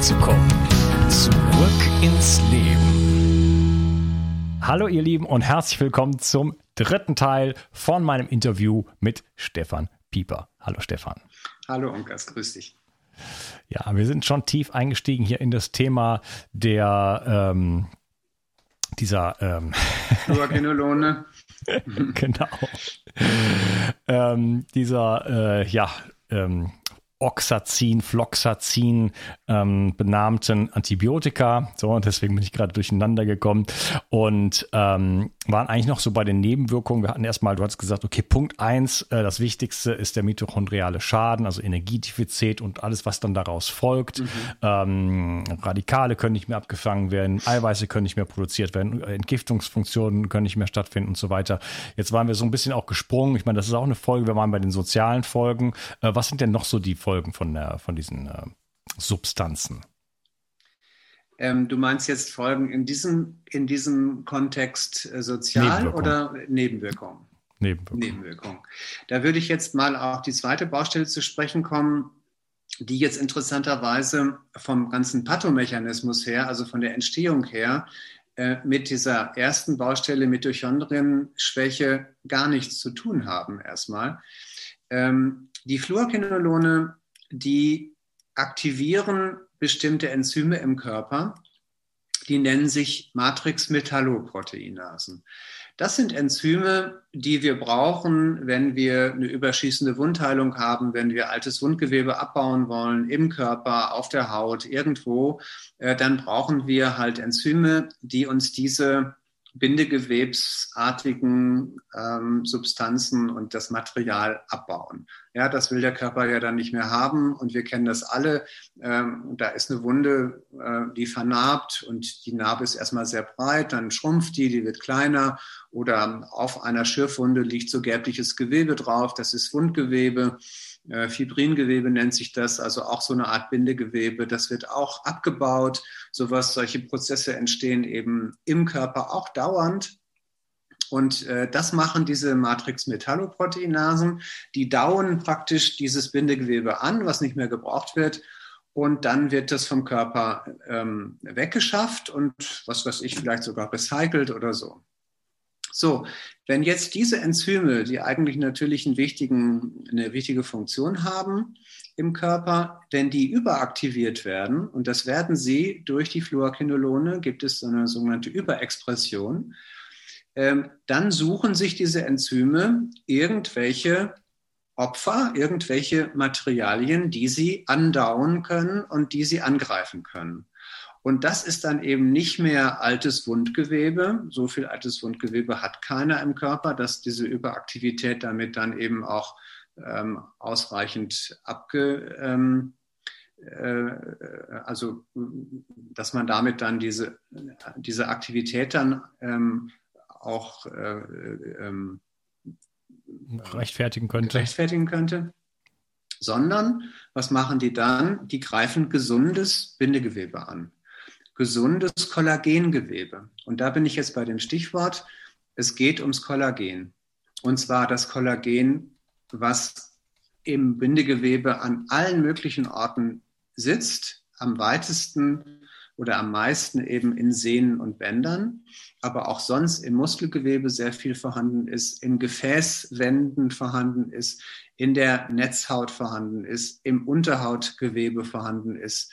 Energie zu kommen. Zurück ins Leben. Hallo ihr Lieben und herzlich willkommen zum dritten Teil von meinem Interview mit Stefan Pieper. Hallo Stefan. Hallo Onkas, grüß dich. Ja, wir sind schon tief eingestiegen hier in das Thema der ähm, dieser ähm, Fluorquinolone. genau. ähm, dieser äh, ja ähm, Oxazin, Floxazin ähm, benannten Antibiotika. So, und deswegen bin ich gerade durcheinander gekommen. Und ähm, waren eigentlich noch so bei den Nebenwirkungen. Wir hatten erstmal, du hast gesagt, okay, Punkt eins, äh, das Wichtigste ist der mitochondriale Schaden, also Energiedefizit und alles, was dann daraus folgt. Mhm. Ähm, Radikale können nicht mehr abgefangen werden, Eiweiße können nicht mehr produziert werden, Entgiftungsfunktionen können nicht mehr stattfinden und so weiter. Jetzt waren wir so ein bisschen auch gesprungen. Ich meine, das ist auch eine Folge. Wir waren bei den sozialen Folgen. Äh, was sind denn noch so die Folgen? Folgen von, der, von diesen äh, Substanzen. Ähm, du meinst jetzt Folgen in diesem, in diesem Kontext äh, sozial Nebenwirkung. oder Nebenwirkung? Nebenwirkung. Nebenwirkung. Da würde ich jetzt mal auf die zweite Baustelle zu sprechen kommen, die jetzt interessanterweise vom ganzen Pathomechanismus her, also von der Entstehung her, äh, mit dieser ersten Baustelle Mitochondrien-Schwäche gar nichts zu tun haben erstmal. Ähm, die Fluorquinolone die aktivieren bestimmte Enzyme im Körper, die nennen sich Matrix-Metalloproteinasen. Das sind Enzyme, die wir brauchen, wenn wir eine überschießende Wundheilung haben, wenn wir altes Wundgewebe abbauen wollen im Körper, auf der Haut, irgendwo. Äh, dann brauchen wir halt Enzyme, die uns diese bindegewebsartigen ähm, Substanzen und das Material abbauen. Ja, das will der Körper ja dann nicht mehr haben und wir kennen das alle. Ähm, da ist eine Wunde, äh, die vernarbt und die Narbe ist erstmal sehr breit, dann schrumpft die, die wird kleiner oder auf einer Schürfwunde liegt so gelbliches Gewebe drauf, das ist Wundgewebe. Äh, Fibringewebe nennt sich das, also auch so eine Art Bindegewebe. Das wird auch abgebaut. Sowas, solche Prozesse entstehen eben im Körper auch dauernd. Und äh, das machen diese Matrix-Metalloproteinasen. Die dauen praktisch dieses Bindegewebe an, was nicht mehr gebraucht wird. Und dann wird das vom Körper ähm, weggeschafft und was weiß ich, vielleicht sogar recycelt oder so. So, wenn jetzt diese Enzyme, die eigentlich natürlich einen wichtigen, eine wichtige Funktion haben im Körper, wenn die überaktiviert werden, und das werden sie durch die Fluorquinolone, gibt es eine sogenannte Überexpression, ähm, dann suchen sich diese Enzyme irgendwelche Opfer, irgendwelche Materialien, die sie andauen können und die sie angreifen können. Und das ist dann eben nicht mehr altes Wundgewebe. So viel altes Wundgewebe hat keiner im Körper, dass diese Überaktivität damit dann eben auch ähm, ausreichend abge, ähm, äh, also dass man damit dann diese, diese Aktivität dann ähm, auch äh, ähm, rechtfertigen könnte. rechtfertigen könnte. Sondern was machen die dann? Die greifen gesundes Bindegewebe an gesundes Kollagengewebe. Und da bin ich jetzt bei dem Stichwort, es geht ums Kollagen. Und zwar das Kollagen, was im Bindegewebe an allen möglichen Orten sitzt, am weitesten oder am meisten eben in Sehnen und Bändern, aber auch sonst im Muskelgewebe sehr viel vorhanden ist, in Gefäßwänden vorhanden ist, in der Netzhaut vorhanden ist, im Unterhautgewebe vorhanden ist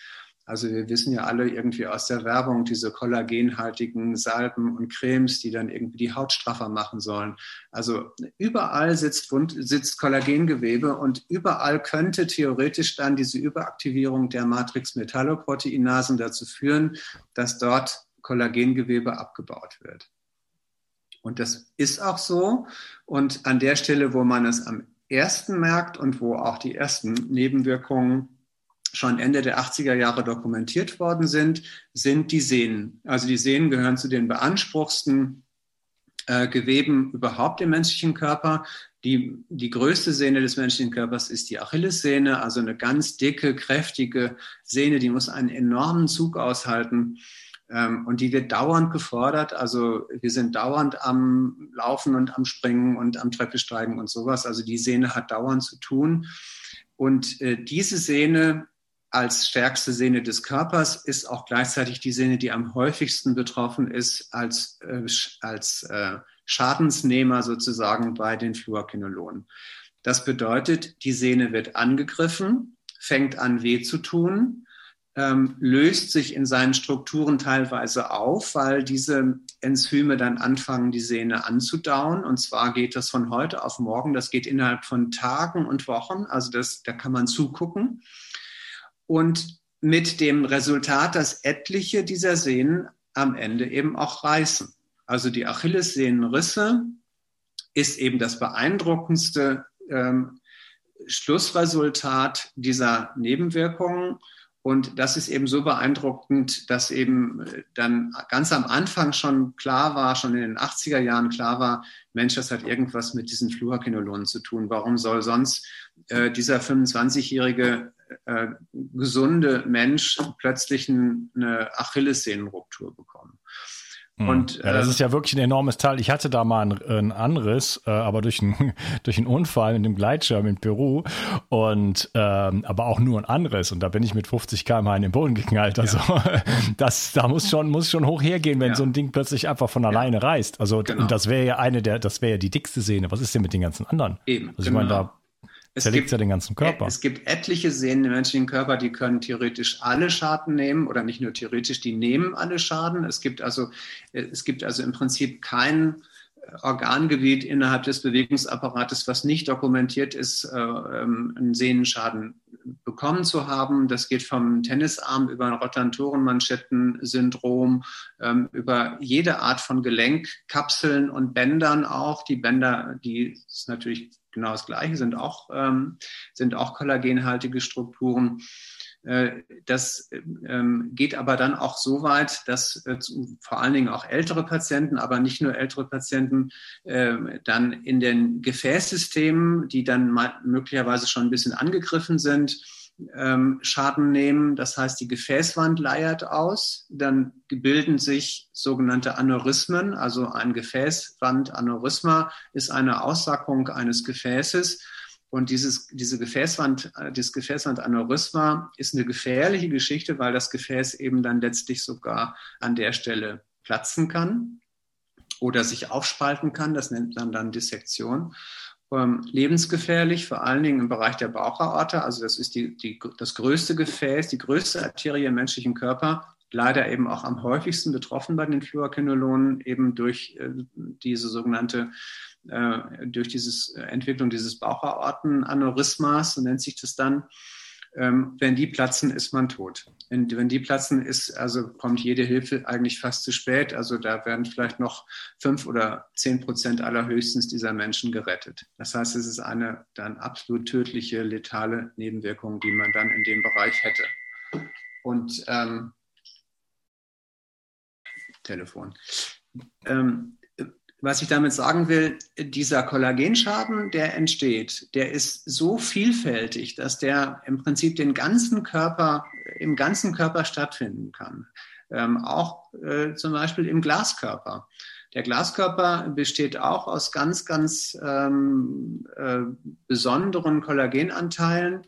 also wir wissen ja alle irgendwie aus der Werbung diese kollagenhaltigen Salben und Cremes, die dann irgendwie die Haut straffer machen sollen. Also überall sitzt, sitzt Kollagengewebe und überall könnte theoretisch dann diese Überaktivierung der Matrix-Metalloproteinasen dazu führen, dass dort Kollagengewebe abgebaut wird. Und das ist auch so. Und an der Stelle, wo man es am ersten merkt und wo auch die ersten Nebenwirkungen schon Ende der 80er Jahre dokumentiert worden sind, sind die Sehnen. Also die Sehnen gehören zu den beanspruchsten äh, Geweben überhaupt im menschlichen Körper. Die, die größte Sehne des menschlichen Körpers ist die Achillessehne, also eine ganz dicke, kräftige Sehne, die muss einen enormen Zug aushalten. Ähm, und die wird dauernd gefordert. Also wir sind dauernd am Laufen und am Springen und am Treppesteigen und sowas. Also die Sehne hat dauernd zu tun. Und äh, diese Sehne als stärkste Sehne des Körpers ist auch gleichzeitig die Sehne, die am häufigsten betroffen ist als, äh, als äh, Schadensnehmer sozusagen bei den Fluorquinolonen. Das bedeutet, die Sehne wird angegriffen, fängt an weh zu tun, ähm, löst sich in seinen Strukturen teilweise auf, weil diese Enzyme dann anfangen, die Sehne anzudauen. Und zwar geht das von heute auf morgen, das geht innerhalb von Tagen und Wochen. Also das, da kann man zugucken und mit dem Resultat, dass etliche dieser Sehnen am Ende eben auch reißen. Also die Achillessehnenrisse ist eben das beeindruckendste ähm, Schlussresultat dieser Nebenwirkungen. Und das ist eben so beeindruckend, dass eben dann ganz am Anfang schon klar war, schon in den 80er Jahren klar war, Mensch, das hat irgendwas mit diesen Fluorquinolonen zu tun. Warum soll sonst äh, dieser 25-jährige äh, gesunde Mensch plötzlich eine Achillessehnenruptur bekommen. Hm. Und, ja, das äh, ist ja wirklich ein enormes Teil. Ich hatte da mal einen, einen Anriss, äh, aber durch einen, durch einen Unfall mit dem Gleitschirm in Peru und ähm, aber auch nur ein Anriss und da bin ich mit 50 km in den Boden geknallt. Also ja. das, da muss schon, muss schon hoch hergehen, wenn ja. so ein Ding plötzlich einfach von alleine reißt. Also genau. das wäre ja eine der, das wäre ja die dickste Sehne. Was ist denn mit den ganzen anderen? Eben. Also ich genau. meine, da es zerlegt gibt, ja den ganzen Körper. Es gibt etliche Sehnen im menschlichen Körper, die können theoretisch alle Schaden nehmen oder nicht nur theoretisch, die nehmen alle Schaden. Es gibt also, es gibt also im Prinzip kein Organgebiet innerhalb des Bewegungsapparates, was nicht dokumentiert ist, äh, ähm, einen Sehnenschaden bekommen zu haben. Das geht vom Tennisarm über ein Rotantorenmanschettensyndrom, ähm, über jede Art von Gelenkkapseln und Bändern auch. Die Bänder, die ist natürlich genau das Gleiche, sind auch, ähm, sind auch kollagenhaltige Strukturen. Äh, das ähm, geht aber dann auch so weit, dass äh, vor allen Dingen auch ältere Patienten, aber nicht nur ältere Patienten, ähm, dann in den Gefäßsystemen, die dann möglicherweise schon ein bisschen angegriffen sind, ähm, Schaden nehmen. Das heißt, die Gefäßwand leiert aus, dann bilden sich sogenannte Aneurysmen. Also ein Gefäßwandaneurysma ist eine Aussackung eines Gefäßes. Und dieses, diese Gefäßwand, äh, dieses Gefäßwandaneurysma ist eine gefährliche Geschichte, weil das Gefäß eben dann letztlich sogar an der Stelle platzen kann oder sich aufspalten kann. Das nennt man dann Dissektion. Ähm, lebensgefährlich, vor allen Dingen im Bereich der Bauchaorte. Also das ist die, die, das größte Gefäß, die größte Arterie im menschlichen Körper leider eben auch am häufigsten betroffen bei den Fluorquinolonen, eben durch äh, diese sogenannte, äh, durch diese Entwicklung dieses Bauchaortenaneurysmas, so nennt sich das dann. Ähm, wenn die platzen, ist man tot. Wenn, wenn die platzen, ist, also kommt jede Hilfe eigentlich fast zu spät. Also da werden vielleicht noch fünf oder zehn Prozent allerhöchstens dieser Menschen gerettet. Das heißt, es ist eine dann absolut tödliche, letale Nebenwirkung, die man dann in dem Bereich hätte. Und ähm, Telefon. Ähm, was ich damit sagen will, dieser Kollagenschaden, der entsteht, der ist so vielfältig, dass der im Prinzip den ganzen Körper, im ganzen Körper stattfinden kann. Ähm, auch äh, zum Beispiel im Glaskörper. Der Glaskörper besteht auch aus ganz, ganz ähm, äh, besonderen Kollagenanteilen.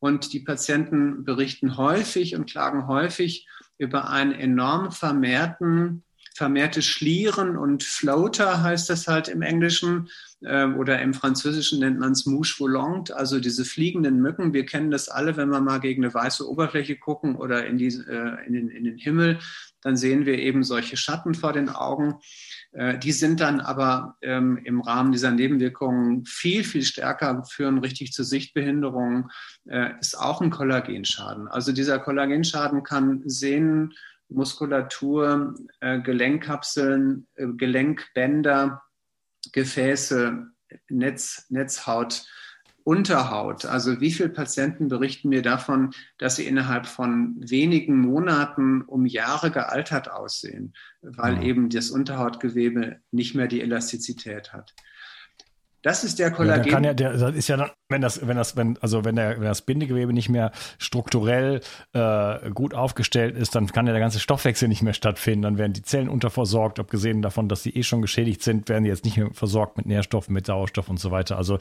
Und die Patienten berichten häufig und klagen häufig über einen enorm vermehrten vermehrte Schlieren und Floater heißt das halt im Englischen äh, oder im Französischen nennt man es Mouche volante, also diese fliegenden Mücken. Wir kennen das alle, wenn wir mal gegen eine weiße Oberfläche gucken oder in, die, äh, in, den, in den Himmel, dann sehen wir eben solche Schatten vor den Augen. Äh, die sind dann aber ähm, im Rahmen dieser Nebenwirkungen viel, viel stärker, führen richtig zu Sichtbehinderungen, äh, ist auch ein Kollagenschaden. Also dieser Kollagenschaden kann Sehnen, Muskulatur, äh, Gelenkkapseln, äh, Gelenkbänder, Gefäße, Netz, Netzhaut, Unterhaut. Also wie viele Patienten berichten mir davon, dass sie innerhalb von wenigen Monaten um Jahre gealtert aussehen, weil mhm. eben das Unterhautgewebe nicht mehr die Elastizität hat. Das ist der Kollagen. Ja, kann ja, der, ist ja dann, wenn das, wenn das, wenn, also wenn der, wenn das Bindegewebe nicht mehr strukturell äh, gut aufgestellt ist, dann kann ja der ganze Stoffwechsel nicht mehr stattfinden. Dann werden die Zellen unterversorgt, abgesehen davon, dass sie eh schon geschädigt sind, werden die jetzt nicht mehr versorgt mit Nährstoffen, mit Sauerstoff und so weiter. Also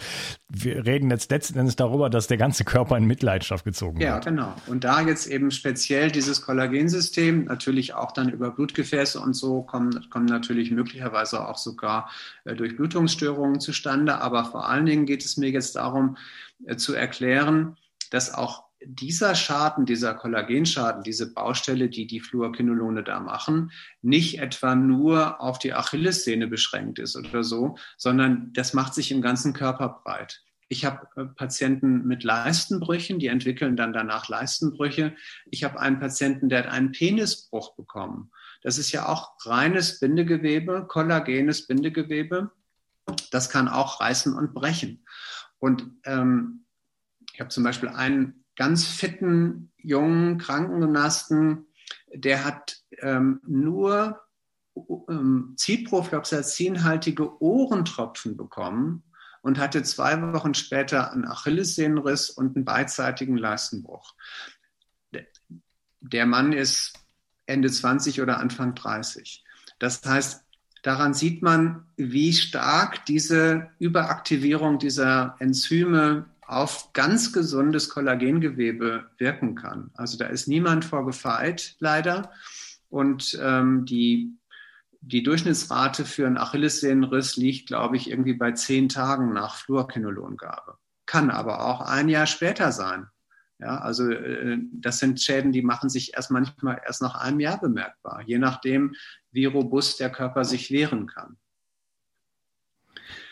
wir reden jetzt letzten Endes darüber, dass der ganze Körper in Mitleidenschaft gezogen ja, wird. Ja, genau. Und da jetzt eben speziell dieses Kollagensystem, natürlich auch dann über Blutgefäße und so, kommen, kommen natürlich möglicherweise auch sogar äh, Durchblutungsstörungen zustande miteinander, aber vor allen Dingen geht es mir jetzt darum äh, zu erklären, dass auch dieser Schaden, dieser Kollagenschaden, diese Baustelle, die die Fluorquinolone da machen, nicht etwa nur auf die Achillessehne beschränkt ist oder so, sondern das macht sich im ganzen Körper breit. Ich habe äh, Patienten mit Leistenbrüchen, die entwickeln dann danach Leistenbrüche. Ich habe einen Patienten, der hat einen Penisbruch bekommen. Das ist ja auch reines Bindegewebe, kollagenes Bindegewebe. Das kann auch reißen und brechen. Und ähm, ich habe zum Beispiel einen ganz fitten, jungen Krankengymnasten, der hat ähm, nur ähm, Ciprofloxacinhaltige Ohrentropfen bekommen und hatte zwei Wochen später einen Achillessehnenriss und einen beidseitigen Leistenbruch. Der Mann ist Ende 20 oder Anfang 30. Das heißt, Daran sieht man, wie stark diese Überaktivierung dieser Enzyme auf ganz gesundes Kollagengewebe wirken kann. Also da ist niemand vor gefeit, leider. Und ähm, die, die Durchschnittsrate für einen Achillessehnenriss liegt, glaube ich, irgendwie bei zehn Tagen nach Fluorquinolongabe. Kann aber auch ein Jahr später sein. Ja, also äh, das sind Schäden, die machen sich erst manchmal erst nach einem Jahr bemerkbar, je nachdem, wie robust der Körper sich wehren kann.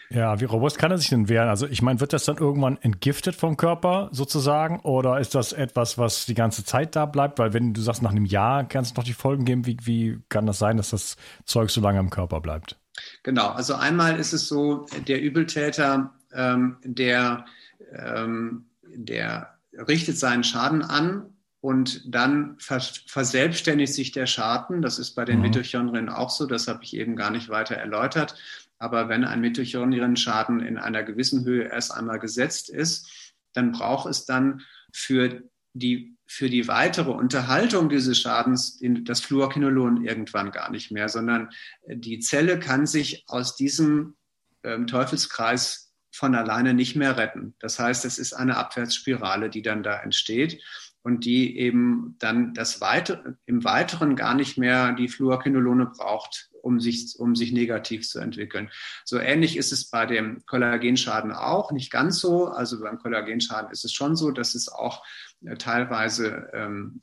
Ja, wie robust kann er sich denn wehren? Also ich meine, wird das dann irgendwann entgiftet vom Körper sozusagen oder ist das etwas, was die ganze Zeit da bleibt? Weil wenn du sagst, nach einem Jahr kannst du noch die Folgen geben, wie, wie kann das sein, dass das Zeug so lange im Körper bleibt? Genau, also einmal ist es so, der Übeltäter, ähm, der, ähm, der richtet seinen Schaden an und dann verselbstständigt sich der Schaden. Das ist bei den mhm. Mitochondrien auch so, das habe ich eben gar nicht weiter erläutert. Aber wenn ein Mitochondrienschaden in einer gewissen Höhe erst einmal gesetzt ist, dann braucht es dann für die, für die weitere Unterhaltung dieses Schadens das Fluorquinolon irgendwann gar nicht mehr, sondern die Zelle kann sich aus diesem ähm, Teufelskreis von alleine nicht mehr retten. Das heißt, es ist eine Abwärtsspirale, die dann da entsteht und die eben dann das Weite, im Weiteren gar nicht mehr die Fluorquinolone braucht, um sich, um sich negativ zu entwickeln. So ähnlich ist es bei dem Kollagenschaden auch, nicht ganz so. Also beim Kollagenschaden ist es schon so, dass es auch äh, teilweise ähm,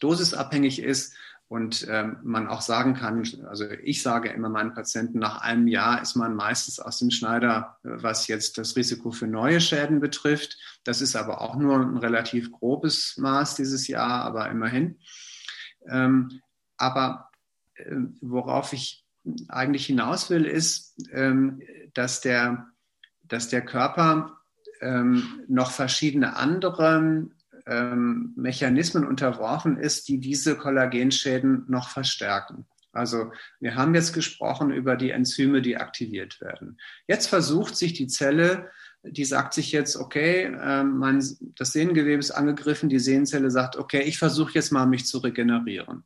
dosisabhängig ist. Und ähm, man auch sagen kann, also ich sage immer meinen Patienten, nach einem Jahr ist man meistens aus dem Schneider, äh, was jetzt das Risiko für neue Schäden betrifft. Das ist aber auch nur ein relativ grobes Maß dieses Jahr, aber immerhin. Ähm, aber äh, worauf ich eigentlich hinaus will, ist, ähm, dass, der, dass der Körper ähm, noch verschiedene andere ähm, Mechanismen unterworfen ist, die diese Kollagenschäden noch verstärken. Also wir haben jetzt gesprochen über die Enzyme, die aktiviert werden. Jetzt versucht sich die Zelle, die sagt sich jetzt, okay, äh, mein, das Sehnengewebe ist angegriffen, die Sehnenzelle sagt, okay, ich versuche jetzt mal mich zu regenerieren.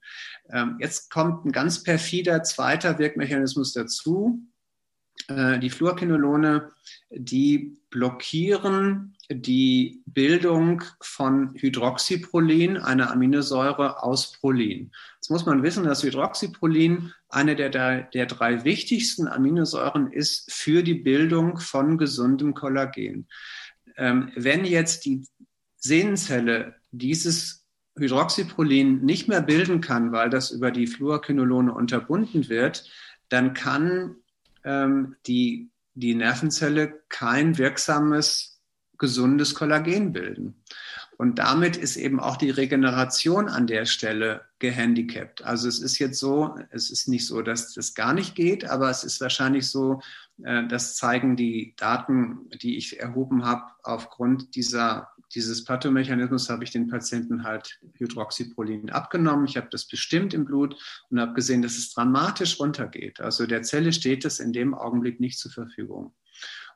Ähm, jetzt kommt ein ganz perfider zweiter Wirkmechanismus dazu. Äh, die Fluorquinolone, die blockieren die Bildung von Hydroxyprolin, einer Aminosäure aus Prolin. Jetzt muss man wissen, dass Hydroxyprolin eine der, der, der drei wichtigsten Aminosäuren ist für die Bildung von gesundem Kollagen. Ähm, wenn jetzt die Sehnenzelle dieses Hydroxyprolin nicht mehr bilden kann, weil das über die Fluorquinolone unterbunden wird, dann kann ähm, die, die Nervenzelle kein wirksames gesundes Kollagen bilden. Und damit ist eben auch die Regeneration an der Stelle gehandicapt. Also es ist jetzt so, es ist nicht so, dass das gar nicht geht, aber es ist wahrscheinlich so, äh, das zeigen die Daten, die ich erhoben habe, aufgrund dieser, dieses Pathomechanismus habe ich den Patienten halt Hydroxyprolin abgenommen. Ich habe das bestimmt im Blut und habe gesehen, dass es dramatisch runtergeht. Also der Zelle steht es in dem Augenblick nicht zur Verfügung.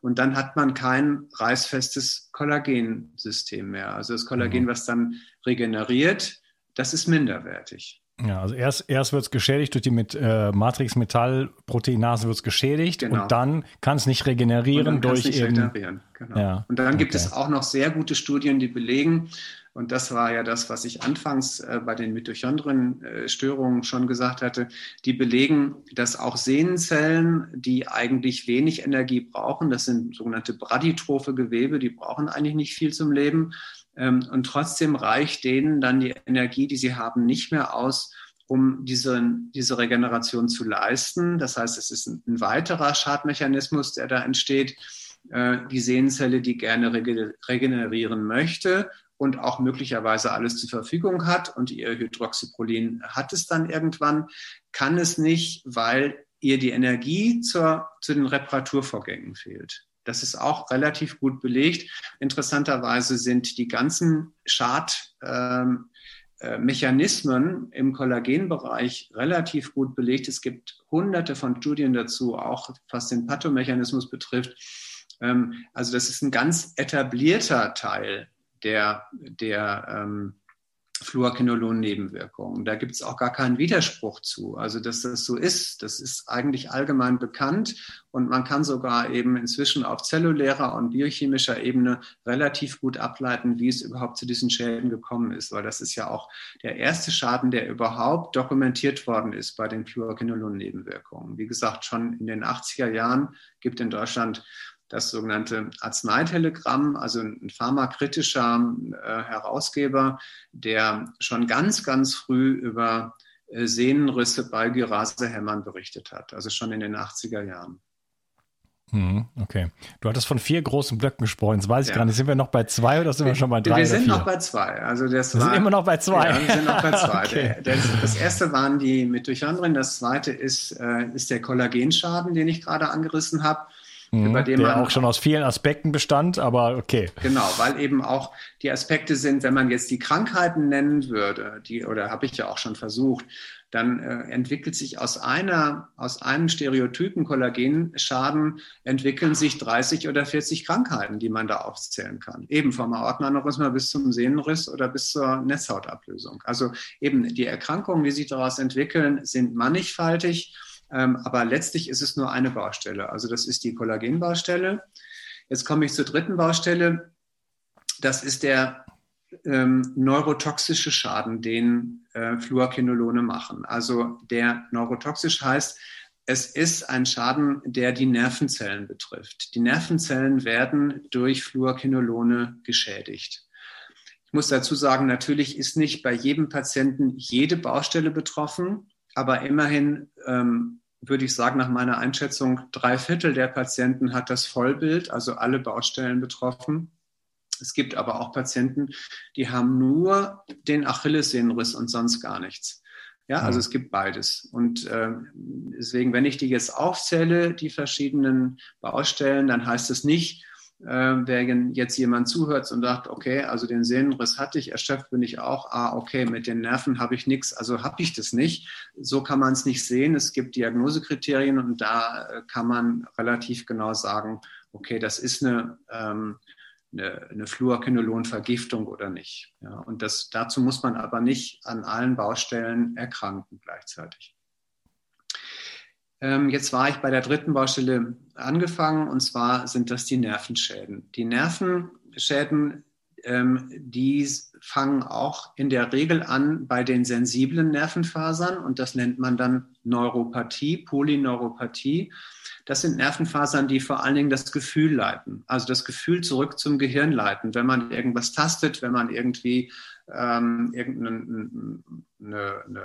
Und dann hat man kein reißfestes Kollagensystem mehr. Also das Kollagen, mhm. was dann regeneriert, das ist minderwertig. Ja, also erst, erst wird es geschädigt durch die mit, äh, Matrix-Metall-Proteinase wird es geschädigt genau. und dann kann es nicht regenerieren durch nicht eben. Regenerieren. Genau. Ja. Und dann gibt okay. es auch noch sehr gute Studien, die belegen, und das war ja das, was ich anfangs äh, bei den Mitochondrienstörungen schon gesagt hatte, die belegen, dass auch Sehnenzellen, die eigentlich wenig Energie brauchen, das sind sogenannte braditrophe Gewebe, die brauchen eigentlich nicht viel zum Leben. Ähm, und trotzdem reicht denen dann die Energie, die sie haben, nicht mehr aus, um diese, diese Regeneration zu leisten. Das heißt, es ist ein, ein weiterer Schadmechanismus, der da entsteht. Äh, die Sehnenzelle, die gerne regenerieren möchte, und auch möglicherweise alles zur Verfügung hat und ihr Hydroxyprolin hat es dann irgendwann, kann es nicht, weil ihr die Energie zur, zu den Reparaturvorgängen fehlt. Das ist auch relativ gut belegt. Interessanterweise sind die ganzen Schadmechanismen ähm, äh, im Kollagenbereich relativ gut belegt. Es gibt hunderte von Studien dazu, auch was den Pathomechanismus betrifft. Ähm, also das ist ein ganz etablierter Teil der, der ähm, Fluorquinolon-Nebenwirkungen. Da gibt es auch gar keinen Widerspruch zu. Also, dass das so ist, das ist eigentlich allgemein bekannt und man kann sogar eben inzwischen auf zellulärer und biochemischer Ebene relativ gut ableiten, wie es überhaupt zu diesen Schäden gekommen ist, weil das ist ja auch der erste Schaden, der überhaupt dokumentiert worden ist bei den Fluorquinolon-Nebenwirkungen. Wie gesagt, schon in den 80er Jahren gibt in Deutschland das sogenannte Arzneitelegramm, also ein pharmakritischer äh, Herausgeber, der schon ganz, ganz früh über äh, Sehnenrisse bei Girasehämmern berichtet hat, also schon in den 80er Jahren. Mhm, okay. Du hattest von vier großen Blöcken gesprochen. Jetzt weiß ich ja. gar nicht, sind wir noch bei zwei oder sind wir, wir schon bei drei? Wir sind noch bei zwei. Also das wir war, sind immer noch bei zwei. Ja, wir sind noch bei zwei. okay. das, das, erste waren die Mitochondrien, das zweite ist, äh, ist der Kollagenschaden, den ich gerade angerissen habe. Mhm, über den der man auch schon aus vielen Aspekten bestand, aber okay. Genau, weil eben auch die Aspekte sind, wenn man jetzt die Krankheiten nennen würde, die oder habe ich ja auch schon versucht, dann äh, entwickelt sich aus einer aus einem Stereotypen Kollagenschaden entwickeln sich 30 oder 40 Krankheiten, die man da aufzählen kann. Eben vom Aortenaneurysma bis zum Sehnenriss oder bis zur Netzhautablösung. Also eben die Erkrankungen, die sich daraus entwickeln, sind mannigfaltig ähm, aber letztlich ist es nur eine Baustelle. Also das ist die Kollagenbaustelle. Jetzt komme ich zur dritten Baustelle. Das ist der ähm, neurotoxische Schaden, den äh, Fluorquinolone machen. Also der neurotoxisch heißt, es ist ein Schaden, der die Nervenzellen betrifft. Die Nervenzellen werden durch Fluorquinolone geschädigt. Ich muss dazu sagen, natürlich ist nicht bei jedem Patienten jede Baustelle betroffen, aber immerhin ähm, würde ich sagen, nach meiner Einschätzung, drei Viertel der Patienten hat das Vollbild, also alle Baustellen betroffen. Es gibt aber auch Patienten, die haben nur den Achillessehnenriss und sonst gar nichts. Ja, also es gibt beides. Und äh, deswegen, wenn ich die jetzt aufzähle, die verschiedenen Baustellen, dann heißt es nicht, äh, wer jetzt jemand zuhört und sagt, okay, also den Sehnenriss hatte ich, erschöpft bin ich auch, ah, okay, mit den Nerven habe ich nichts, also habe ich das nicht. So kann man es nicht sehen. Es gibt Diagnosekriterien und da äh, kann man relativ genau sagen, okay, das ist eine ähm, eine, eine Fluorquinolonvergiftung oder nicht. Ja, und das, dazu muss man aber nicht an allen Baustellen erkranken gleichzeitig. Ähm, jetzt war ich bei der dritten Baustelle angefangen und zwar sind das die Nervenschäden. Die Nervenschäden, ähm, die fangen auch in der Regel an bei den sensiblen Nervenfasern und das nennt man dann Neuropathie, Polyneuropathie. Das sind Nervenfasern, die vor allen Dingen das Gefühl leiten, also das Gefühl zurück zum Gehirn leiten. Wenn man irgendwas tastet, wenn man irgendwie ähm, irgendeine eine, eine,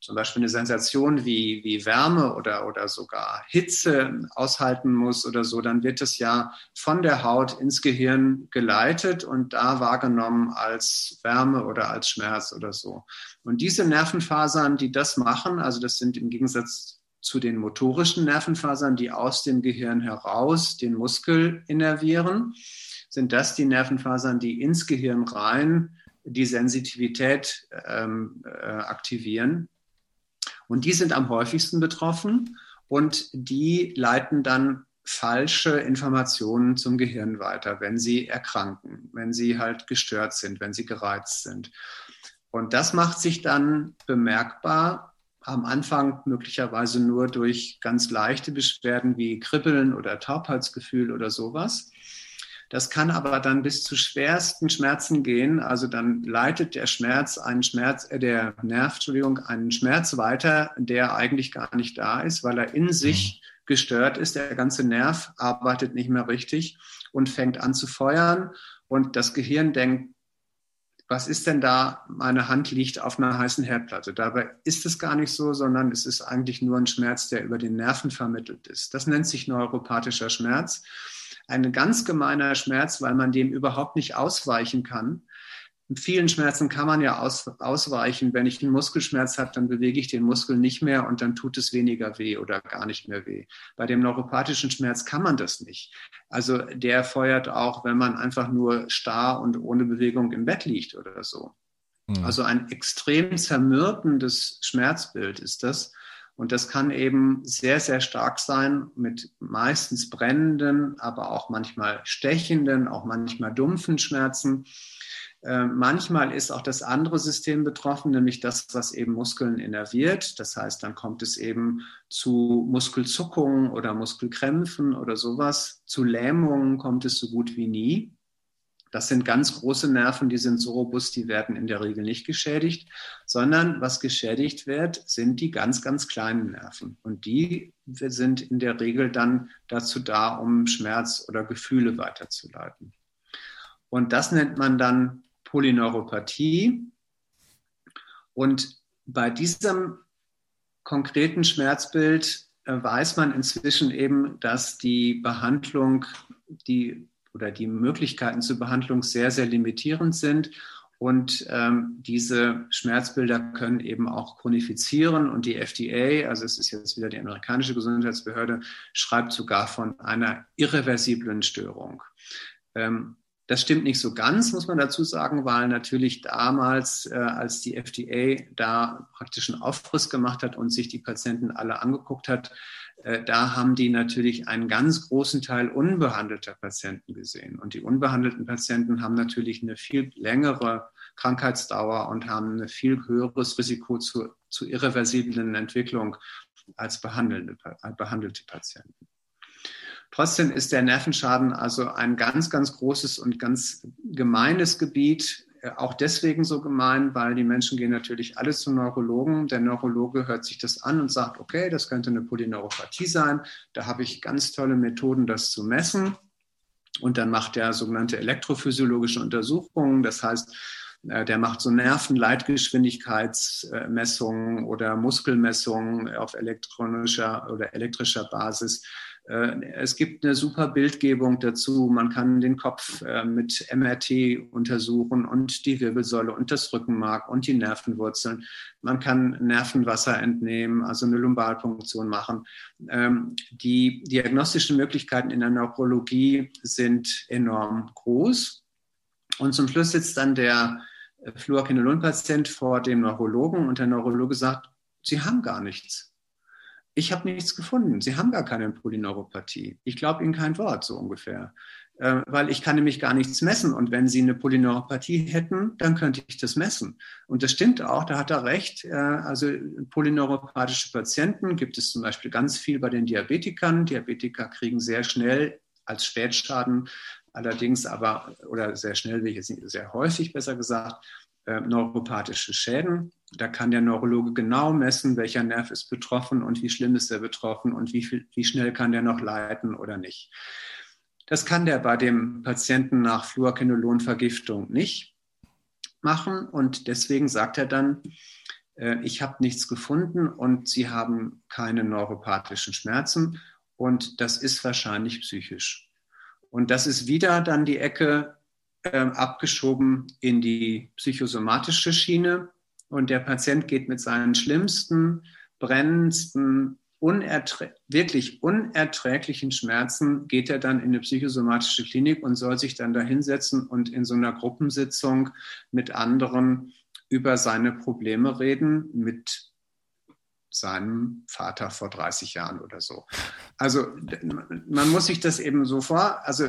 zum Beispiel eine Sensation wie, wie Wärme oder, oder sogar Hitze aushalten muss oder so, dann wird es ja von der Haut ins Gehirn geleitet und da wahrgenommen als Wärme oder als Schmerz oder so. Und diese Nervenfasern, die das machen, also das sind im Gegensatz zu den motorischen Nervenfasern, die aus dem Gehirn heraus den Muskel innervieren, sind das die Nervenfasern, die ins Gehirn rein die Sensitivität ähm, äh, aktivieren. Und die sind am häufigsten betroffen und die leiten dann falsche Informationen zum Gehirn weiter, wenn sie erkranken, wenn sie halt gestört sind, wenn sie gereizt sind. Und das macht sich dann bemerkbar am Anfang möglicherweise nur durch ganz leichte Beschwerden wie Kribbeln oder Taubheitsgefühl oder sowas. Das kann aber dann bis zu schwersten Schmerzen gehen. Also dann leitet der Schmerz einen Schmerz, äh, der Nerv, Entschuldigung, einen Schmerz weiter, der eigentlich gar nicht da ist, weil er in sich mhm. gestört ist. Der ganze Nerv arbeitet nicht mehr richtig und fängt an zu feuern. Und das Gehirn denkt, was ist denn da, meine Hand liegt auf einer heißen Herdplatte. Dabei ist es gar nicht so, sondern es ist eigentlich nur ein Schmerz, der über den Nerven vermittelt ist. Das nennt sich neuropathischer Schmerz. Ein ganz gemeiner Schmerz, weil man dem überhaupt nicht ausweichen kann vielen Schmerzen kann man ja aus, ausweichen. Wenn ich einen Muskelschmerz habe, dann bewege ich den Muskel nicht mehr und dann tut es weniger weh oder gar nicht mehr weh. Bei dem neuropathischen Schmerz kann man das nicht. Also der feuert auch, wenn man einfach nur starr und ohne Bewegung im Bett liegt oder so. Mhm. Also ein extrem zermürbendes Schmerzbild ist das. Und das kann eben sehr, sehr stark sein mit meistens brennenden, aber auch manchmal stechenden, auch manchmal dumpfen Schmerzen. Ähm, manchmal ist auch das andere System betroffen, nämlich das, was eben Muskeln innerviert. Das heißt, dann kommt es eben zu Muskelzuckungen oder Muskelkrämpfen oder sowas. Zu Lähmungen kommt es so gut wie nie. Das sind ganz große Nerven, die sind so robust, die werden in der Regel nicht geschädigt, sondern was geschädigt wird, sind die ganz, ganz kleinen Nerven. Und die sind in der Regel dann dazu da, um Schmerz oder Gefühle weiterzuleiten. Und das nennt man dann Polyneuropathie. Und bei diesem konkreten Schmerzbild äh, weiß man inzwischen eben, dass die Behandlung, die oder die Möglichkeiten zur Behandlung sehr, sehr limitierend sind. Und ähm, diese Schmerzbilder können eben auch chronifizieren. Und die FDA, also es ist jetzt wieder die amerikanische Gesundheitsbehörde, schreibt sogar von einer irreversiblen Störung. Ähm, das stimmt nicht so ganz, muss man dazu sagen, weil natürlich damals, äh, als die FDA da praktisch einen Aufriss gemacht hat und sich die Patienten alle angeguckt hat, da haben die natürlich einen ganz großen Teil unbehandelter Patienten gesehen. Und die unbehandelten Patienten haben natürlich eine viel längere Krankheitsdauer und haben ein viel höheres Risiko zu, zu irreversiblen Entwicklung als behandelte, behandelte Patienten. Trotzdem ist der Nervenschaden also ein ganz, ganz großes und ganz gemeines Gebiet. Äh, auch deswegen so gemein, weil die Menschen gehen natürlich alle zum Neurologen. Der Neurologe hört sich das an und sagt, okay, das könnte eine Polyneuropathie sein. Da habe ich ganz tolle Methoden, das zu messen. Und dann macht er sogenannte elektrophysiologische Untersuchungen. Das heißt, äh, der macht so Nervenleitgeschwindigkeitsmessungen oder Muskelmessungen auf elektronischer oder elektrischer Basis. Äh, es gibt eine super Bildgebung dazu. Man kann den Kopf äh, mit MRT untersuchen und die Wirbelsäule und das Rückenmark und die Nervenwurzeln. Man kann Nervenwasser entnehmen, also eine Lumbalpunktion machen. Ähm, die diagnostischen Möglichkeiten in der Neurologie sind enorm groß. Und zum Schluss sitzt dann der Fluorquinolon-Patient vor dem Neurologen und der Neurologe sagt, Sie haben gar nichts. Ich habe nichts gefunden. Sie haben gar keine Polyneuropathie. Ich glaube Ihnen kein Wort, so ungefähr. Äh, weil ich kann nämlich gar nichts messen. Und wenn Sie eine Polyneuropathie hätten, dann könnte ich das messen. Und das stimmt auch, da hat er recht. Äh, also polyneuropathische Patienten gibt es zum Beispiel ganz viel bei den Diabetikern. Diabetiker kriegen sehr schnell als Spätschaden allerdings aber, oder sehr schnell sehr häufig besser gesagt, äh, neuropathische Schäden. Da kann der Neurologe genau messen, welcher Nerv ist betroffen und wie schlimm ist er betroffen und wie, viel, wie schnell kann der noch leiten oder nicht. Das kann der bei dem Patienten nach Fluorquinolonvergiftung nicht machen und deswegen sagt er dann, äh, ich habe nichts gefunden und Sie haben keine neuropathischen Schmerzen und das ist wahrscheinlich psychisch. Und das ist wieder dann die Ecke äh, abgeschoben in die psychosomatische Schiene. Und der Patient geht mit seinen schlimmsten, brennendsten, unerträ wirklich unerträglichen Schmerzen, geht er dann in eine psychosomatische Klinik und soll sich dann da hinsetzen und in so einer Gruppensitzung mit anderen über seine Probleme reden, mit seinem Vater vor 30 Jahren oder so. Also man muss sich das eben so vor, also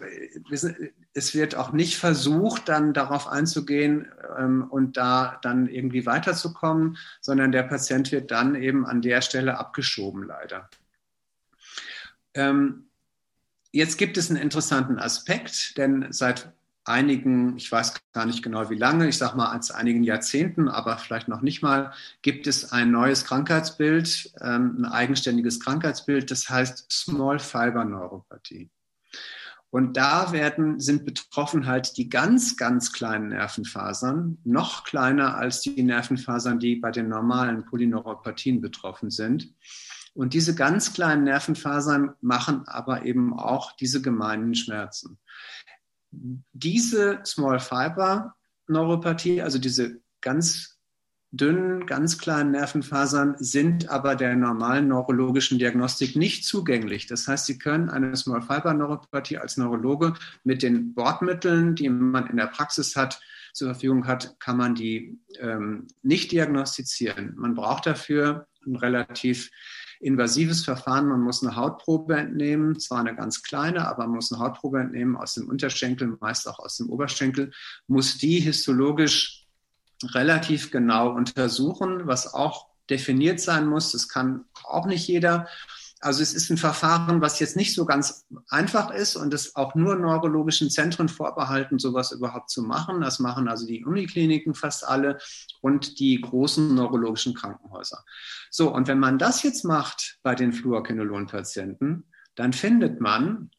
es wird auch nicht versucht, dann darauf einzugehen ähm, und da dann irgendwie weiterzukommen, sondern der Patient wird dann eben an der Stelle abgeschoben, leider. Ähm, jetzt gibt es einen interessanten Aspekt, denn seit einigen, ich weiß gar nicht genau wie lange, ich sage mal als einigen Jahrzehnten, aber vielleicht noch nicht mal, gibt es ein neues Krankheitsbild, ähm, ein eigenständiges Krankheitsbild, das heißt Small Fiber Neuropathie. Und da werden, sind betroffen halt die ganz, ganz kleinen Nervenfasern, noch kleiner als die Nervenfasern, die bei den normalen Polyneuropathien betroffen sind. Und diese ganz kleinen Nervenfasern machen aber eben auch diese gemeinen Schmerzen. Diese Small Fiber Neuropathie, also diese ganz dünnen, ganz kleinen Nervenfasern sind aber der normalen neurologischen Diagnostik nicht zugänglich. Das heißt, Sie können eine Small Fiber Neuropathie als Neurologe mit den Bordmitteln, die man in der Praxis hat, zur Verfügung hat, kann man die ähm, nicht diagnostizieren. Man braucht dafür ein relativ invasives Verfahren. Man muss eine Hautprobe entnehmen, zwar eine ganz kleine, aber man muss eine Hautprobe entnehmen aus dem Unterschenkel, meist auch aus dem Oberschenkel, muss die histologisch relativ genau untersuchen, was auch definiert sein muss. Das kann auch nicht jeder. Also es ist ein Verfahren, was jetzt nicht so ganz einfach ist und es auch nur neurologischen Zentren vorbehalten, sowas überhaupt zu machen. Das machen also die Unikliniken fast alle und die großen neurologischen Krankenhäuser. So, und wenn man das jetzt macht bei den Fluorquinolon-Patienten, dann findet man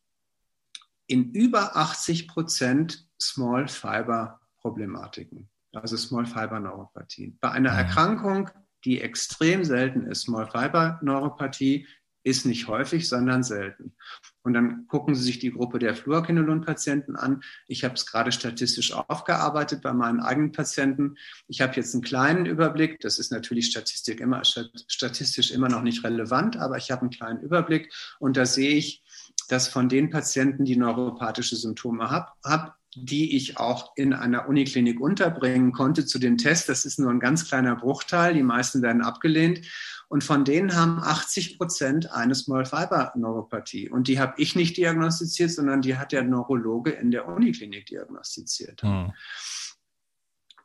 in über 80 Prozent Small Fiber Problematiken, also Small Fiber Neuropathien. Bei einer Erkrankung, die extrem selten ist, Small Fiber Neuropathie, ist nicht häufig, sondern selten. Und dann gucken Sie sich die Gruppe der Fluorquinolon-Patienten an. Ich habe es gerade statistisch aufgearbeitet bei meinen eigenen Patienten. Ich habe jetzt einen kleinen Überblick. Das ist natürlich Statistik immer, statistisch immer noch nicht relevant, aber ich habe einen kleinen Überblick. Und da sehe ich, dass von den Patienten, die neuropathische Symptome haben, hab, die ich auch in einer Uniklinik unterbringen konnte zu dem Test. Das ist nur ein ganz kleiner Bruchteil. Die meisten werden abgelehnt. Und von denen haben 80 Prozent eine Small Fiber Neuropathie. Und die habe ich nicht diagnostiziert, sondern die hat der Neurologe in der Uniklinik diagnostiziert. Hm.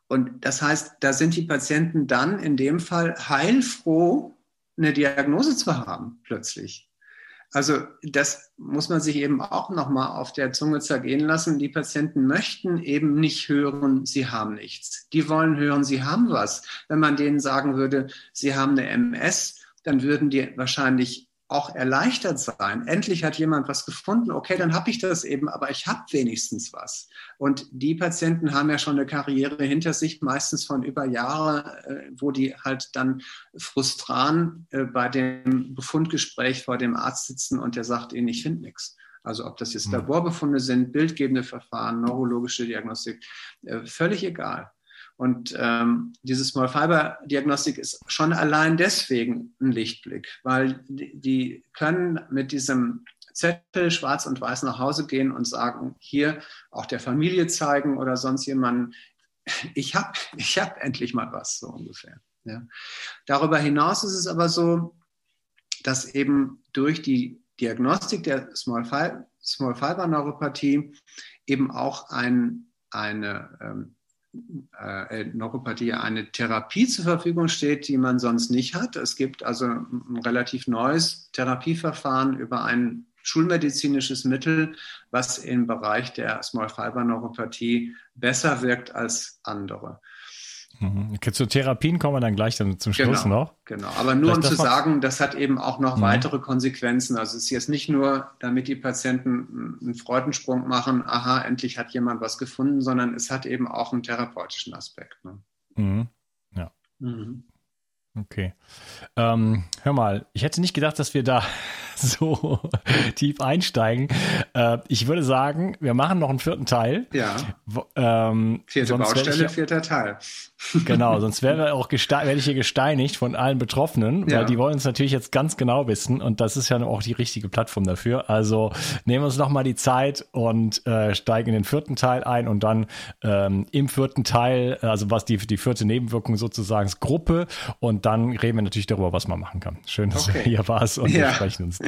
Und das heißt, da sind die Patienten dann in dem Fall heilfroh, eine Diagnose zu haben, plötzlich. Also das muss man sich eben auch nochmal auf der Zunge zergehen lassen. Die Patienten möchten eben nicht hören, sie haben nichts. Die wollen hören, sie haben was. Wenn man denen sagen würde, sie haben eine MS, dann würden die wahrscheinlich auch erleichtert sein. Endlich hat jemand was gefunden. Okay, dann habe ich das eben, aber ich habe wenigstens was. Und die Patienten haben ja schon eine Karriere hinter sich, meistens von über Jahre, äh, wo die halt dann frustran äh, bei dem Befundgespräch vor dem Arzt sitzen und der sagt ihnen, ich finde nichts. Also ob das jetzt hm. Laborbefunde sind, bildgebende Verfahren, neurologische Diagnostik, äh, völlig egal. Und ähm, diese Small Fiber Diagnostik ist schon allein deswegen ein Lichtblick, weil die, können mit diesem Zettel schwarz und weiß nach Hause gehen und sagen, hier auch der Familie zeigen oder sonst jemanden, ich habe ich hab endlich mal was, so ungefähr. Ja. Darüber hinaus ist es aber so, dass eben durch die Diagnostik der Small Fiber, Small Fiber Neuropathie eben auch ein, eine ähm, äh, Neuropathie eine Therapie zur Verfügung steht, die man sonst nicht hat. Es gibt also ein relativ neues Therapieverfahren über ein schulmedizinisches Mittel, was im Bereich der Small Fiber Neuropathie besser wirkt als andere. Mhm. Okay, zu Therapien kommen wir dann gleich dann zum Schluss genau, noch. Genau, aber nur Vielleicht um zu sagen, das hat eben auch noch mhm. weitere Konsequenzen. Also es ist jetzt nicht nur, damit die Patienten einen Freudensprung machen, aha, endlich hat jemand was gefunden, sondern es hat eben auch einen therapeutischen Aspekt. Ne? Mhm. Ja. Mhm. Okay. Ähm, hör mal, ich hätte nicht gedacht, dass wir da so tief einsteigen. Äh, ich würde sagen, wir machen noch einen vierten Teil. Ja. Ähm, Vierte Baustelle, ich, vierter Teil. Genau, sonst auch werde ich hier gesteinigt von allen Betroffenen, ja. weil die wollen es natürlich jetzt ganz genau wissen und das ist ja auch die richtige Plattform dafür. Also nehmen wir uns noch mal die Zeit und äh, steigen in den vierten Teil ein und dann ähm, im vierten Teil, also was die, die vierte Nebenwirkung sozusagen ist Gruppe und dann reden wir natürlich darüber, was man machen kann. Schön, dass okay. du hier warst und ja. wir sprechen uns dann